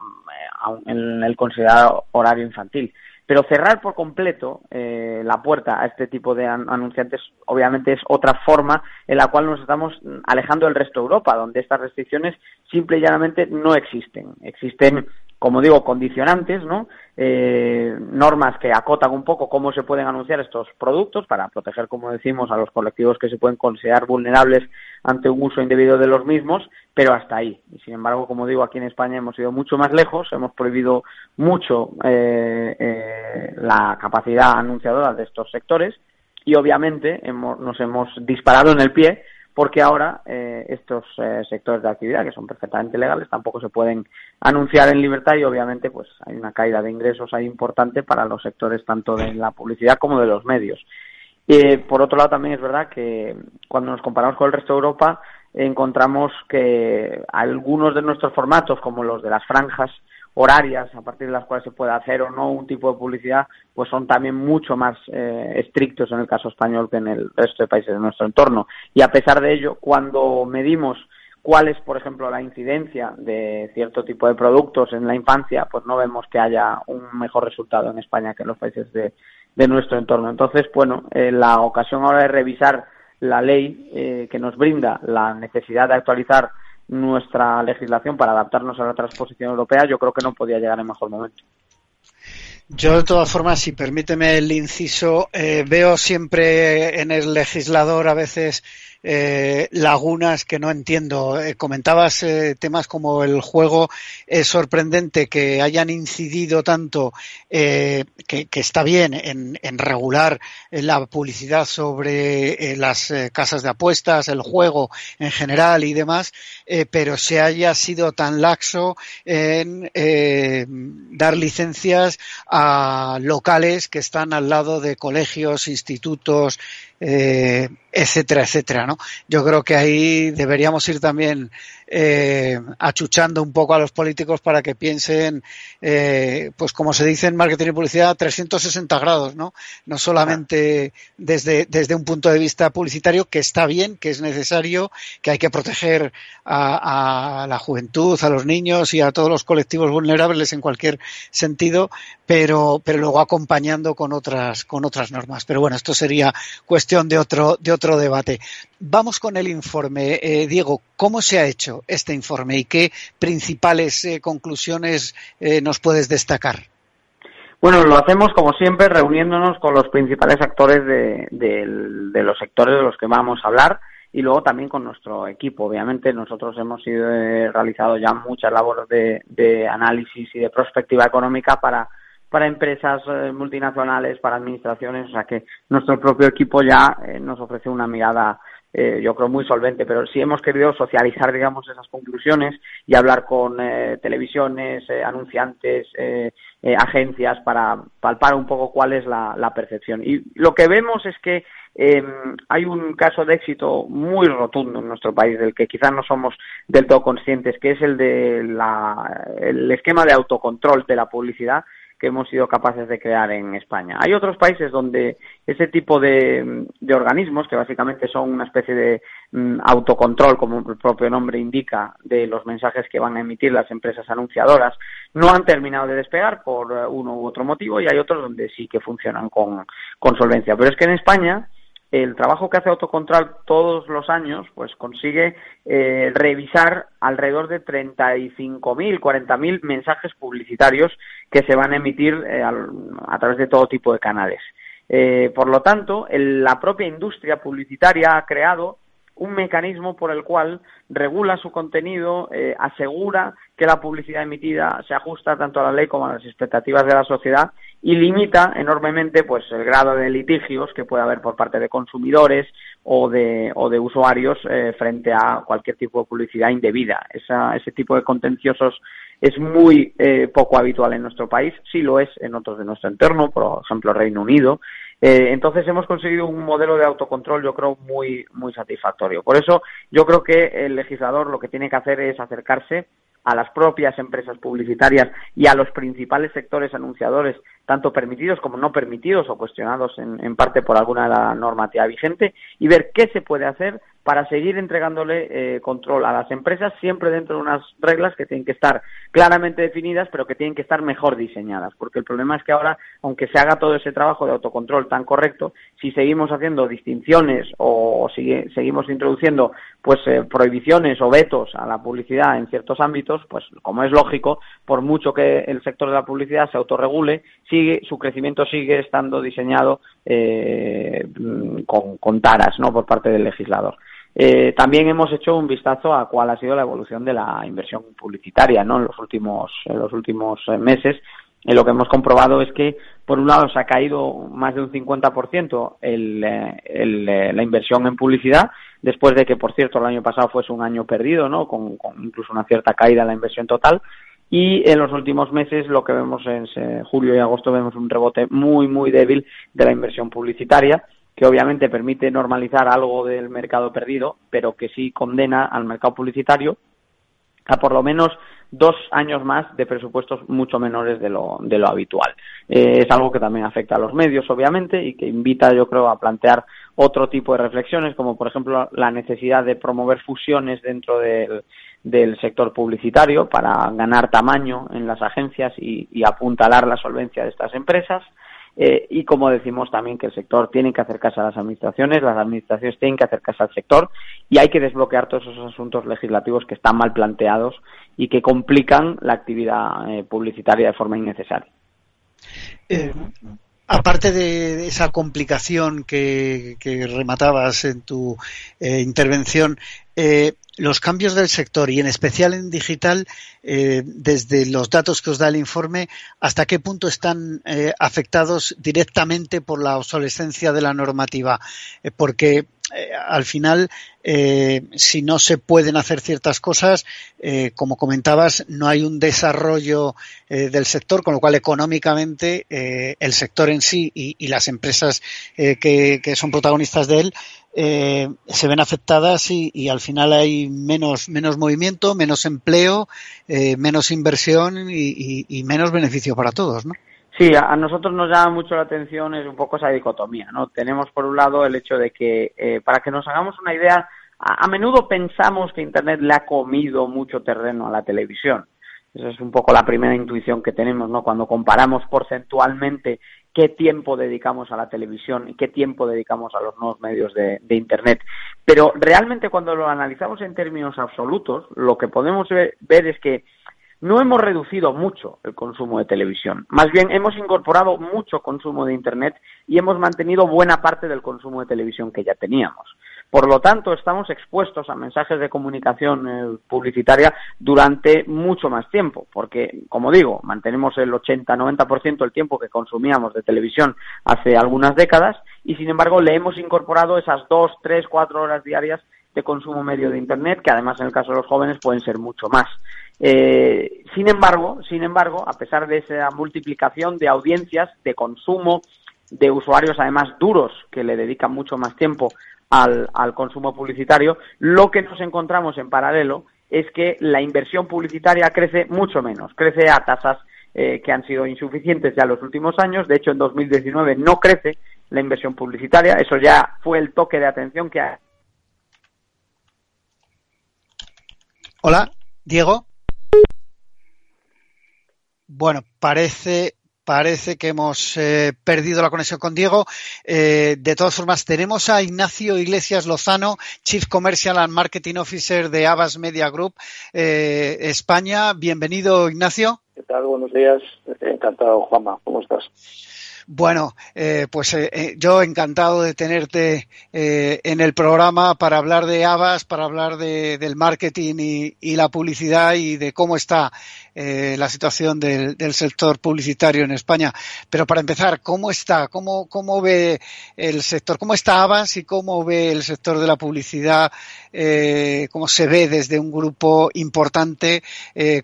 en el considerado horario infantil. Pero cerrar por completo eh, la puerta a este tipo de anunciantes obviamente es otra forma en la cual nos estamos alejando del resto de Europa, donde estas restricciones simple y llanamente no existen. Existen como digo, condicionantes, ¿no? Eh, normas que acotan un poco cómo se pueden anunciar estos productos para proteger, como decimos, a los colectivos que se pueden considerar vulnerables ante un uso indebido de los mismos, pero hasta ahí. Y sin embargo, como digo, aquí en España hemos ido mucho más lejos, hemos prohibido mucho eh, eh, la capacidad anunciadora de estos sectores y obviamente hemos, nos hemos disparado en el pie porque ahora eh, estos eh, sectores de actividad que son perfectamente legales tampoco se pueden anunciar en libertad y obviamente pues hay una caída de ingresos ahí importante para los sectores tanto de la publicidad como de los medios. Y por otro lado también es verdad que cuando nos comparamos con el resto de Europa encontramos que algunos de nuestros formatos como los de las franjas horarias a partir de las cuales se puede hacer o no un tipo de publicidad, pues son también mucho más eh, estrictos en el caso español que en el resto de países de nuestro entorno. Y a pesar de ello, cuando medimos cuál es, por ejemplo, la incidencia de cierto tipo de productos en la infancia, pues no vemos que haya un mejor resultado en España que en los países de, nuestro entorno. Entonces, bueno, eh, la ocasión ahora de revisar la ley eh, que nos brinda la necesidad de actualizar nuestra legislación para adaptarnos a la transposición europea, yo creo que no podía llegar en mejor momento. Yo, de todas formas, si permíteme el inciso, eh, veo siempre en el legislador a veces eh, lagunas que no entiendo. Eh, comentabas eh, temas como el juego. Es sorprendente que hayan incidido tanto, que, está bien en, en regular la publicidad sobre las casas de apuestas, el juego en general y demás, pero se haya sido tan laxo en dar licencias a locales que están al lado de colegios, institutos, eh, etcétera, etcétera, ¿no? Yo creo que ahí deberíamos ir también eh, achuchando un poco a los políticos para que piensen, eh, pues como se dice en marketing y publicidad, 360 grados, ¿no? No solamente desde, desde un punto de vista publicitario, que está bien, que es necesario, que hay que proteger a, a la juventud, a los niños y a todos los colectivos vulnerables en cualquier sentido, pero, pero luego acompañando con otras, con otras normas. Pero bueno, esto sería cuestión de otro, de otro debate. Vamos con el informe. Eh, Diego, ¿cómo se ha hecho este informe y qué principales eh, conclusiones eh, nos puedes destacar? Bueno, lo hacemos como siempre reuniéndonos con los principales actores de, los sectores de los que vamos a hablar y luego también con nuestro equipo. Obviamente nosotros hemos ido, realizado ya muchas labores de, análisis y de prospectiva económica para empresas eh, multinacionales, para administraciones, o sea que nuestro propio equipo ya eh, nos ofrece una mirada eh, yo creo muy solvente, pero sí hemos querido socializar, digamos, esas conclusiones y hablar con televisiones, anunciantes, agencias para palpar un poco cuál es la, la percepción. Y lo que vemos es que em, hay un caso de éxito muy rotundo en nuestro país, del que quizás no somos del todo conscientes, que es el de la, el esquema de autocontrol de la publicidad que hemos sido capaces de crear en España. Hay otros países donde ese tipo de, organismos, que básicamente son una especie de mm, autocontrol, como el propio nombre indica, de los mensajes que van a emitir las empresas anunciadoras, no han terminado de despegar por eh, uno u otro motivo y hay otros donde sí que funcionan con, con solvencia. Pero es que en España el trabajo que hace Autocontrol todos los años, pues consigue eh, revisar alrededor de 35.000, 40.000 mensajes publicitarios que se van a emitir eh, a, través de todo tipo de canales. Eh, por lo tanto, la propia industria publicitaria ha creado un mecanismo por el cual regula su contenido, eh, asegura que la publicidad emitida se ajusta tanto a la ley como a las expectativas de la sociedad y limita enormemente pues el grado de litigios que puede haber por parte de consumidores o de, o de usuarios eh, frente a cualquier tipo de publicidad indebida. ese tipo de contenciosos es muy eh, poco habitual en nuestro país, sí lo es en otros de nuestro entorno, por ejemplo Reino Unido, eh, entonces hemos conseguido un modelo de autocontrol, yo creo, muy, muy satisfactorio. Por eso yo creo que el legislador lo que tiene que hacer es acercarse a las propias empresas publicitarias y a los principales sectores anunciadores, tanto permitidos como no permitidos o cuestionados en, parte por alguna de la normativa vigente, y ver qué se puede hacer para seguir entregándole eh, control a las empresas siempre dentro de unas reglas que tienen que estar claramente definidas pero que tienen que estar mejor diseñadas. Porque el problema es que ahora aunque se haga todo ese trabajo de autocontrol tan correcto si seguimos haciendo distinciones o, seguimos introduciendo pues eh, prohibiciones o vetos a la publicidad en ciertos ámbitos pues como es lógico por mucho que el sector de la publicidad se autorregule sigue su crecimiento sigue estando diseñado eh, con, con taras no por parte del legislador eh, también hemos hecho un vistazo a cuál ha sido la evolución de la inversión publicitaria ¿no? en los últimos, en los últimos eh, meses. Y lo que hemos comprobado es que, por un lado, se ha caído más de un 50% el, eh, el, la inversión en publicidad, después de que, por cierto, el año pasado fuese un año perdido, ¿no? con, incluso una cierta caída en la inversión total. Y en los últimos meses, lo que vemos en julio y agosto, vemos un rebote muy, muy débil de la inversión publicitaria que obviamente permite normalizar algo del mercado perdido, pero que sí condena al mercado publicitario a por lo menos dos años más de presupuestos mucho menores de lo, de lo habitual. Eh, es algo que también afecta a los medios, obviamente, y que invita, yo creo, a plantear otro tipo de reflexiones, como por ejemplo la necesidad de promover fusiones dentro del, del sector publicitario para ganar tamaño en las agencias y, y apuntalar la solvencia de estas empresas. Eh, y como decimos también que el sector tiene que acercarse a las administraciones, las administraciones tienen que acercarse al sector y hay que desbloquear todos esos asuntos legislativos que están mal planteados y que complican la actividad eh, publicitaria de forma innecesaria. Eh, aparte de esa complicación que, rematabas en tu intervención, los cambios del sector y en especial en digital, eh, desde los datos que os da el informe, hasta qué punto están eh, afectados directamente por la obsolescencia de la normativa. Eh, al final, si no se pueden hacer ciertas cosas, como comentabas, no hay un desarrollo del sector, con lo cual económicamente el sector en sí y, las empresas que, que son protagonistas de él eh, se ven afectadas y, al final hay menos, menos movimiento, menos empleo, eh, menos inversión y, menos beneficio para todos, ¿no? Sí, a nosotros nos llama mucho la atención es un poco esa dicotomía, ¿no? Tenemos por un lado el hecho de que, eh, para que nos hagamos una idea, a, menudo pensamos que Internet le ha comido mucho terreno a la televisión. Esa es un poco la primera intuición que tenemos, ¿no? Cuando comparamos porcentualmente qué tiempo dedicamos a la televisión y qué tiempo dedicamos a los nuevos medios de, Internet. Pero realmente cuando lo analizamos en términos absolutos, lo que podemos ver, es que no hemos reducido mucho el consumo de televisión. Más bien hemos incorporado mucho consumo de Internet y hemos mantenido buena parte del consumo de televisión que ya teníamos. Por lo tanto, estamos expuestos a mensajes de comunicación eh, publicitaria durante mucho más tiempo, porque, como digo, mantenemos el 80-90% del tiempo que consumíamos de televisión hace algunas décadas y, sin embargo, le hemos incorporado esas dos, tres, cuatro horas diarias de consumo medio de Internet, que además en el caso de los jóvenes pueden ser mucho más. Eh, sin embargo, sin embargo, a pesar de esa multiplicación de audiencias, de consumo, de usuarios además duros que le dedican mucho más tiempo al, consumo publicitario, lo que nos encontramos en paralelo es que la inversión publicitaria crece mucho menos, crece a tasas eh, que han sido insuficientes ya los últimos años. De hecho, en 2019 no crece la inversión publicitaria. Eso ya fue el toque de atención que ha. Hola, Diego. Bueno, parece Parece que hemos eh, perdido la conexión con Diego. Eh, de todas formas, tenemos a Ignacio Iglesias Lozano, Chief Commercial and Marketing Officer de Abbas Media Group eh, España. Bienvenido, Ignacio. ¿Qué tal? Buenos días. Encantado, Juanma. ¿Cómo estás? Bueno, eh, pues eh, eh, yo encantado de tenerte en el programa para hablar de Avas, para hablar de, del marketing y, y, la publicidad y de cómo está la situación del, del, sector publicitario en España. Pero para empezar, ¿cómo está? ¿Cómo, ¿Cómo ve el sector? ¿Cómo está Avas y cómo ve el sector de la publicidad? ¿Cómo se ve desde un grupo importante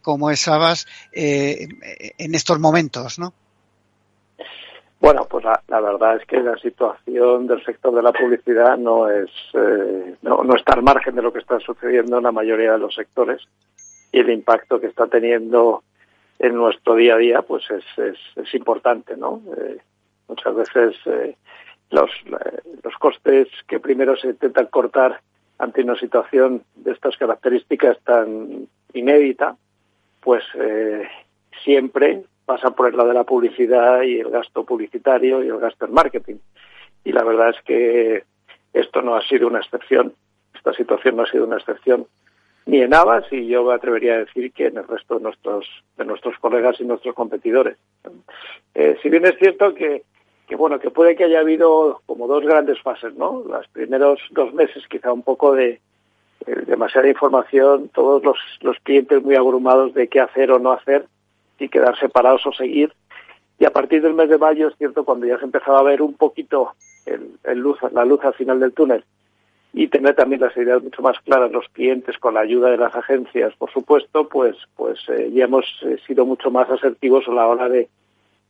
como es Avas en estos momentos, no? Bueno, pues la, verdad es que la situación del sector de la publicidad no es eh, no, está al margen de lo que está sucediendo en la mayoría de los sectores y el impacto que está teniendo en nuestro día a día pues es, es, importante, ¿no? Eh, muchas veces eh, los, los costes que primero se intentan cortar ante una situación de estas características tan inédita, pues siempre pasa por el lado de la publicidad y el gasto publicitario y el gasto en marketing. Y la verdad es que esto no ha sido una excepción, esta situación no ha sido una excepción ni en Avas y yo me atrevería a decir que en el resto de nuestros de nuestros colegas y nuestros competidores. Eh, si bien es cierto que, que bueno que puede que haya habido como dos grandes fases, ¿no? Los primeros dos meses quizá un poco de demasiada información, todos los, los clientes muy abrumados de qué hacer o no hacer y quedar separados o seguir. Y a partir del mes de mayo es cierto cuando ya se empezaba a ver un poquito el, luz, la luz al final del túnel y tener también las ideas mucho más claras los clientes con la ayuda de las agencias, por supuesto, pues pues eh, ya hemos eh, sido mucho más asertivos a la hora de,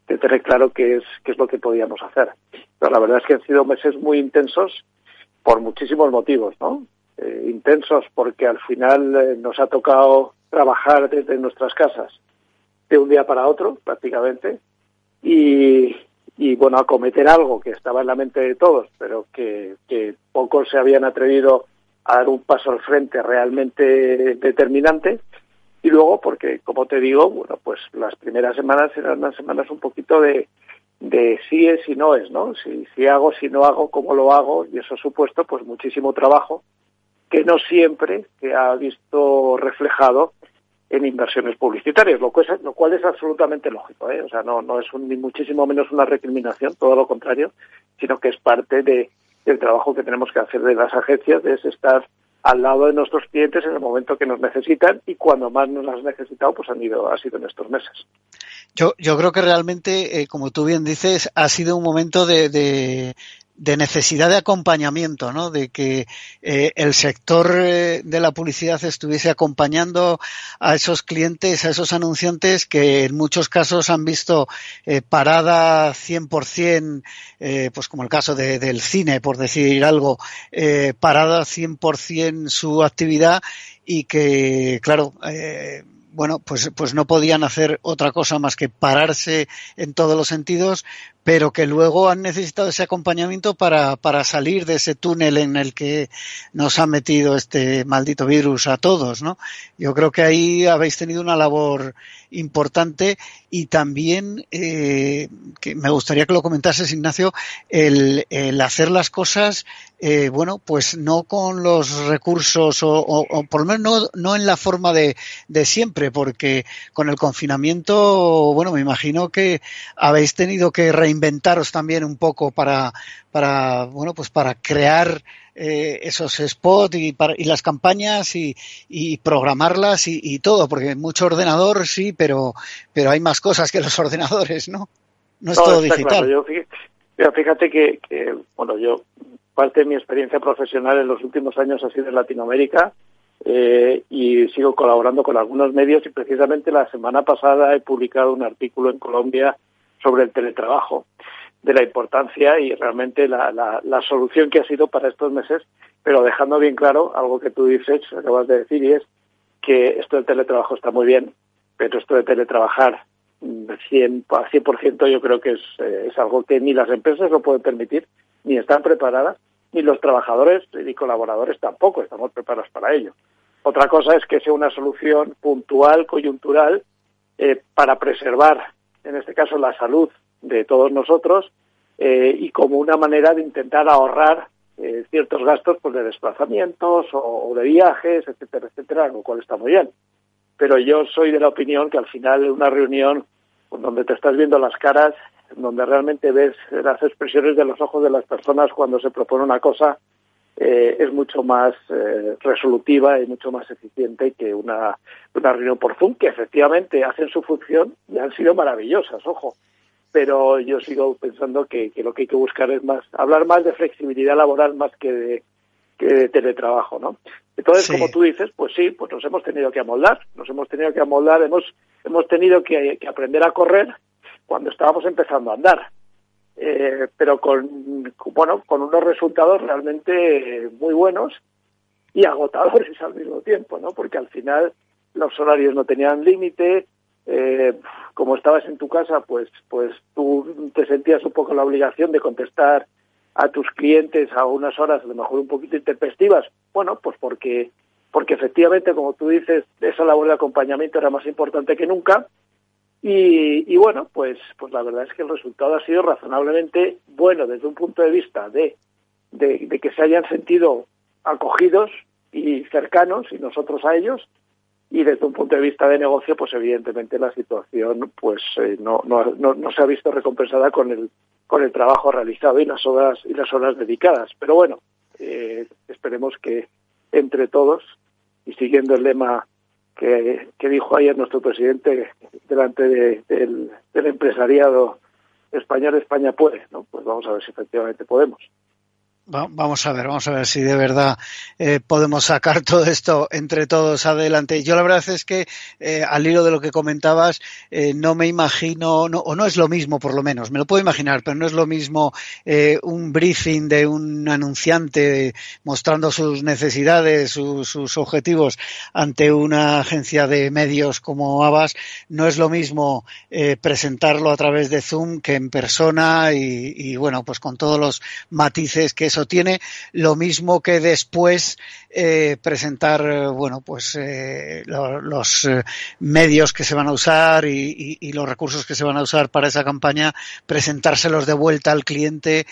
tener claro qué es qué es lo que podíamos hacer. Pero la verdad es que han sido meses muy intensos por muchísimos motivos, ¿no? Eh, intensos porque al final nos ha tocado trabajar desde nuestras casas de un día para otro, prácticamente, y, y bueno, acometer algo que estaba en la mente de todos, pero que, pocos se habían atrevido a dar un paso al frente realmente determinante. Y luego, porque como te digo, bueno, pues las primeras semanas eran unas semanas un poquito de, de sí es y no es, ¿no? Si, si hago, si no hago, cómo lo hago, y eso ha supuesto pues muchísimo trabajo que no siempre se ha visto reflejado en inversiones publicitarias, lo cual es, lo cual es absolutamente lógico. ¿eh? O sea, no, no es ni muchísimo menos una recriminación, todo lo contrario, sino que es parte de, del trabajo que tenemos que hacer de las agencias, de estar al lado de nuestros clientes en el momento que nos necesitan y cuando más nos has necesitado, pues han ido, ha sido en estos meses. Yo, yo creo que realmente, eh, como tú bien dices, ha sido un momento de, de necesidad de acompañamiento, ¿no? De que eh, el sector eh, de la publicidad estuviese acompañando a esos clientes, a esos anunciantes que en muchos casos han visto eh, parada 100%, eh, pues como el caso de, del cine, por decir algo, eh, parada 100% su actividad y que, claro, eh, bueno, pues, pues no podían hacer otra cosa más que pararse en todos los sentidos, pero que luego han necesitado ese acompañamiento para, para salir de ese túnel en el que nos ha metido este maldito virus a todos, ¿no? Yo creo que ahí habéis tenido una labor importante y también eh, que me gustaría que lo comentases, Ignacio, el, el hacer las cosas, eh, bueno, pues no con los recursos o, por lo menos no, no, en la forma de, de siempre, porque con el confinamiento, bueno, me imagino que habéis tenido que reinventaros también un poco para, para bueno, pues para crear eh, esos spots y, para, y, las campañas y, y programarlas y, y, todo, porque mucho ordenador sí, pero, pero hay más cosas que los [laughs] ordenadores, ¿no? No es no, todo digital. Claro. Yo, fíjate, fíjate que, que, bueno, yo, parte de mi experiencia profesional en los últimos años ha sido en Latinoamérica eh, y sigo colaborando con algunos medios y precisamente la semana pasada he publicado un artículo en Colombia sobre el teletrabajo de la importancia y realmente la, la, la, solución que ha sido para estos meses, pero dejando bien claro algo que tú dices, acabas de decir, y es que esto del teletrabajo está muy bien, pero esto de teletrabajar 100, a 100% yo creo que es, eh, es algo que ni las empresas lo pueden permitir, ni están preparadas, ni los trabajadores y colaboradores tampoco estamos preparados para ello. Otra cosa es que sea una solución puntual, coyuntural, eh, para preservar, en este caso, la salud de todos nosotros eh, y como una manera de intentar ahorrar eh, ciertos gastos pues, de desplazamientos o, de viajes, etcétera, etcétera, lo cual está muy bien. Pero yo soy de la opinión que al final una reunión pues, donde te estás viendo las caras donde realmente ves las expresiones de los ojos de las personas cuando se propone una cosa, eh, es mucho más eh, resolutiva y mucho más eficiente que una, una reunión por Zoom, que efectivamente hacen su función y han sido maravillosas, ojo. Pero yo sigo pensando que, que lo que hay que buscar es más, hablar más de flexibilidad laboral más que de, que de teletrabajo, ¿no? Entonces, como tú dices, pues sí, pues nos hemos tenido que amoldar, nos hemos tenido que amoldar, hemos, hemos tenido que, aprender a correr cuando estábamos empezando a andar. Eh, pero con, bueno, con unos resultados realmente muy buenos y agotadores [laughs] al mismo tiempo, ¿no? Porque al final los horarios no tenían límite, eh, como estabas en tu casa, pues, pues tú te sentías un poco la obligación de contestar a tus clientes a unas horas a lo mejor un poquito intempestivas, bueno, pues porque porque efectivamente, como tú dices, esa labor de acompañamiento era más importante que nunca. Y, y, bueno, pues, pues la verdad es que el resultado ha sido razonablemente bueno desde un punto de vista de, de, de que se hayan sentido acogidos y cercanos y nosotros a ellos. Y desde un punto de vista de negocio, pues evidentemente la situación pues eh, no, no, no, se ha visto recompensada con el con el trabajo realizado y las horas y las horas dedicadas. Pero bueno, eh, esperemos que entre todos y siguiendo el lema que, dijo ayer nuestro presidente delante del, del empresariado español, España puede, ¿no? Pues vamos a ver si efectivamente podemos. Vamos a ver, vamos a ver si de verdad eh, podemos sacar [laughs] todo esto entre todos adelante. Yo la verdad es que eh, al hilo de lo que comentabas, eh, no me imagino, no, o no es lo mismo por lo menos, me lo puedo imaginar, pero no es lo mismo un briefing de un anunciante mostrando sus necesidades, sus objetivos ante una agencia de medios como Abbas, no es lo mismo presentarlo a través de Zoom que en persona y, y bueno, pues con todos los matices que eso tiene, lo mismo que después eh, presentar, eh, bueno, pues eh, los medios que se van a usar y, los recursos que se van a usar para esa campaña, presentárselos de vuelta al cliente.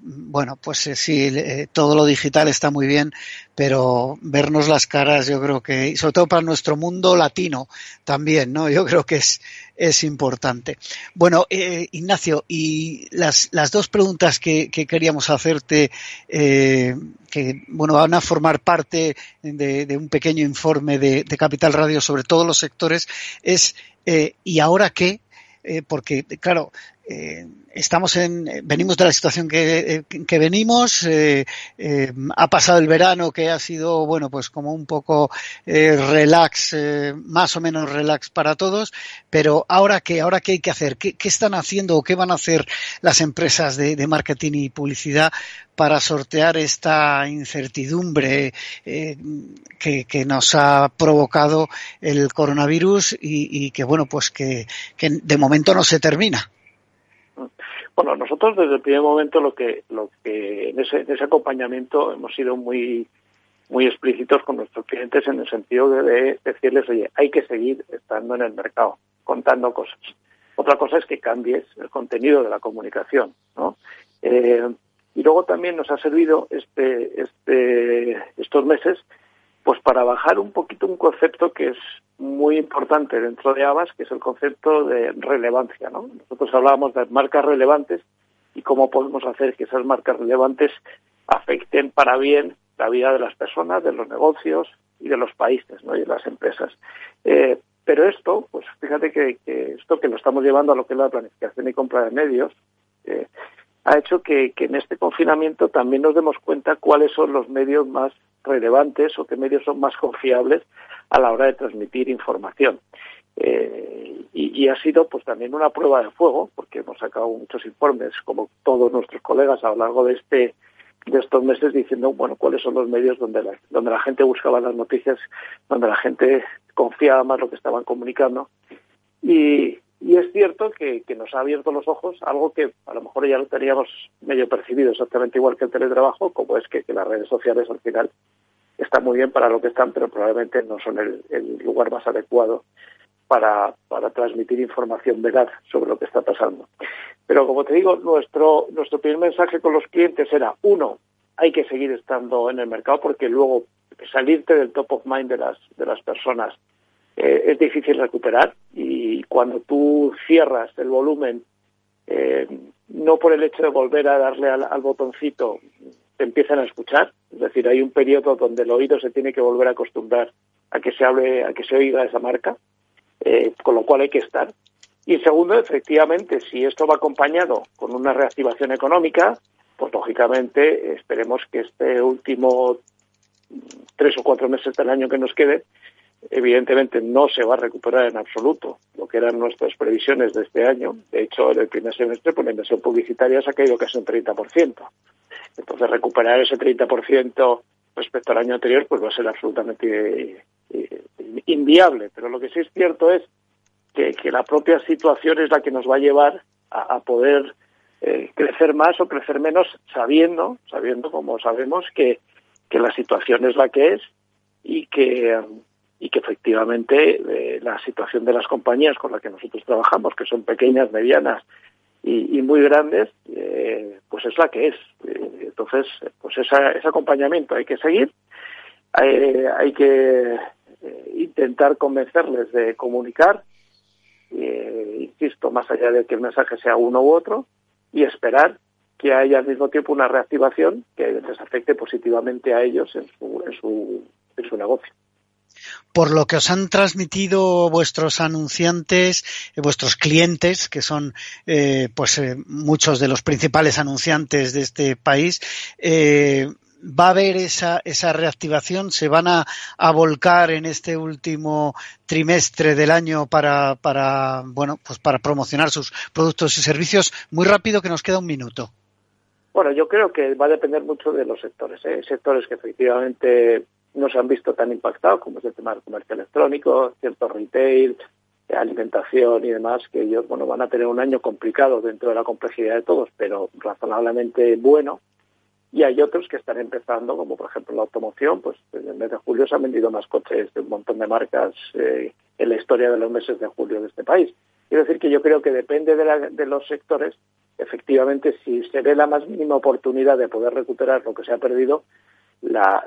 bueno, pues sí, todo lo digital está muy bien, pero vernos las caras, yo creo que, y sobre todo para nuestro mundo latino también, ¿no? Yo creo que es, es importante. Bueno, Ignacio, y las, las dos preguntas que, que queríamos hacerte, eh, que bueno van a formar parte de, un pequeño informe de, Capital Radio sobre todos los sectores es eh, ¿y ahora qué? Eh, porque claro eh, estamos en, venimos de la situación que, que venimos, eh, eh, ha pasado el verano que ha sido, bueno, pues como un poco relax, más o menos relax para todos, pero ahora qué, ahora qué hay que hacer, qué, están haciendo o qué van a hacer las empresas de, marketing y publicidad para sortear esta incertidumbre que, nos ha provocado el coronavirus y, que, bueno, pues que de momento no se termina. Bueno, nosotros desde el primer momento lo que, lo que en ese, ese acompañamiento hemos sido muy, muy explícitos con nuestros clientes en el sentido de, decirles, oye, hay que seguir estando en el mercado, contando cosas. Otra cosa es que cambies el contenido de la comunicación, ¿no? Eh, y luego también nos ha servido este, este, estos meses pues para bajar un poquito un concepto que es muy importante dentro de Abbas, que es el concepto de relevancia. ¿no? Nosotros hablábamos de marcas relevantes y cómo podemos hacer que esas marcas relevantes afecten para bien la vida de las personas, de los negocios y de los países ¿no? y de las empresas. Eh, pero esto, pues fíjate que, esto que lo estamos llevando a lo que es la planificación y compra de medios, eh, ha hecho que, que en este confinamiento también nos demos cuenta cuáles son los medios más relevantes o qué medios son más confiables a la hora de transmitir información. Eh, y, ha sido pues también una prueba de fuego porque hemos sacado muchos informes como todos nuestros colegas a lo largo de este de estos meses diciendo bueno cuáles son los medios donde la, donde la gente buscaba las noticias donde la gente confiaba más lo que estaban comunicando y, y es cierto que, nos ha abierto los ojos algo que a lo mejor ya lo teníamos medio percibido exactamente igual que el teletrabajo como es que, las redes sociales al final están muy bien para lo que están, pero probablemente no son el, lugar más adecuado para, para transmitir información veraz sobre lo que está pasando. Pero como te digo, nuestro, nuestro primer mensaje con los clientes era, uno, hay que seguir estando en el mercado porque luego salirte del top of mind de las, de las personas eh, es difícil recuperar y cuando tú cierras el volumen eh, no por el hecho de volver a darle al, botoncito te empiezan a escuchar, es decir, hay un periodo donde el oído se tiene que volver a acostumbrar a que se hable, a que se oiga esa marca, eh, con lo cual hay que estar. Y segundo, efectivamente, si esto va acompañado con una reactivación económica, pues lógicamente esperemos que este último tres o cuatro meses del año que nos quede, evidentemente no se va a recuperar en absoluto lo que eran nuestras previsiones de este año. De hecho, en el primer semestre, pues la inversión publicitaria se ha caído casi un 30%. Entonces, recuperar ese 30% respecto al año anterior, pues va a ser absolutamente eh, inviable. Pero lo que sí es cierto es que, la propia situación es la que nos va a llevar a, poder eh, crecer más o crecer menos, sabiendo, sabiendo como sabemos que, que la situación es la que es y que y que efectivamente eh, la situación de las compañías con las que nosotros trabajamos, que son pequeñas, medianas y, muy grandes, eh, pues es la que es. Eh, entonces, pues ese acompañamiento hay que seguir, hay, que intentar convencerles de comunicar, insisto, más allá de que el mensaje sea uno u otro, y esperar que haya al mismo tiempo una reactivación que les afecte positivamente a ellos en su, en su negocio por lo que os han transmitido vuestros anunciantes, eh, vuestros clientes, que son eh, pues eh, muchos de los principales anunciantes de este país, va a haber esa, esa reactivación, se van a, volcar en este último trimestre del año para, para, bueno, pues para promocionar sus productos y servicios. Muy rápido que nos queda un minuto. Bueno, yo creo que va a depender mucho de los sectores. ¿eh? Sectores que efectivamente no se han visto tan impactados como es el tema del comercio electrónico, cierto retail, alimentación y demás, que ellos bueno van a tener un año complicado dentro de la complejidad de todos, pero razonablemente bueno. Y hay otros que están empezando, como por ejemplo la automoción, pues en el mes de julio se han vendido más coches de un montón de marcas eh, en la historia de los meses de julio de este país. Quiero decir que yo creo que depende de, de los sectores, efectivamente, si se ve la más mínima oportunidad de poder recuperar lo que se ha perdido, la,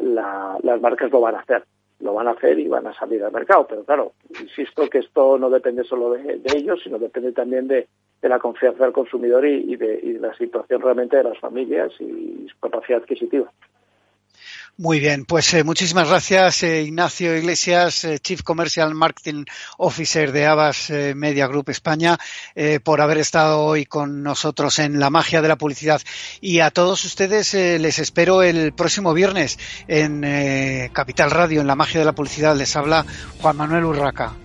las marcas lo van a hacer. Lo van a hacer y van a salir al mercado. Pero claro, insisto que esto no depende solo de, ellos, sino depende también de, la confianza del consumidor y, de, y de la situación realmente de las familias y su capacidad adquisitiva. Muy bien, pues eh, muchísimas gracias eh, Ignacio Iglesias, eh, Chief Commercial Marketing Officer de Abbas Media Group España, por haber estado hoy con nosotros en la magia de la publicidad. Y a todos ustedes les espero el próximo viernes en Capital Radio, en la magia de la publicidad. Les habla Juan Manuel Urraca.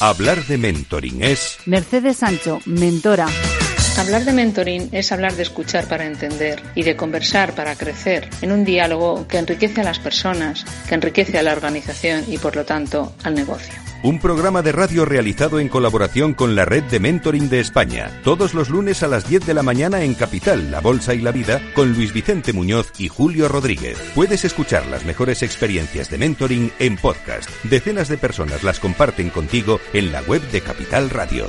Hablar de mentoring es... Mercedes Sancho, mentora Hablar de mentoring es hablar de escuchar para entender y de conversar para crecer en un diálogo que enriquece a las personas, que enriquece a la organización y por lo tanto al negocio. Un programa de radio realizado en colaboración con la Red de Mentoring de España, todos los lunes a las 10 de la mañana en Capital, La Bolsa y la Vida, con Luis Vicente Muñoz y Julio Rodríguez. Puedes escuchar las mejores experiencias de mentoring en podcast. Decenas de personas las comparten contigo en la web de Capital Radio.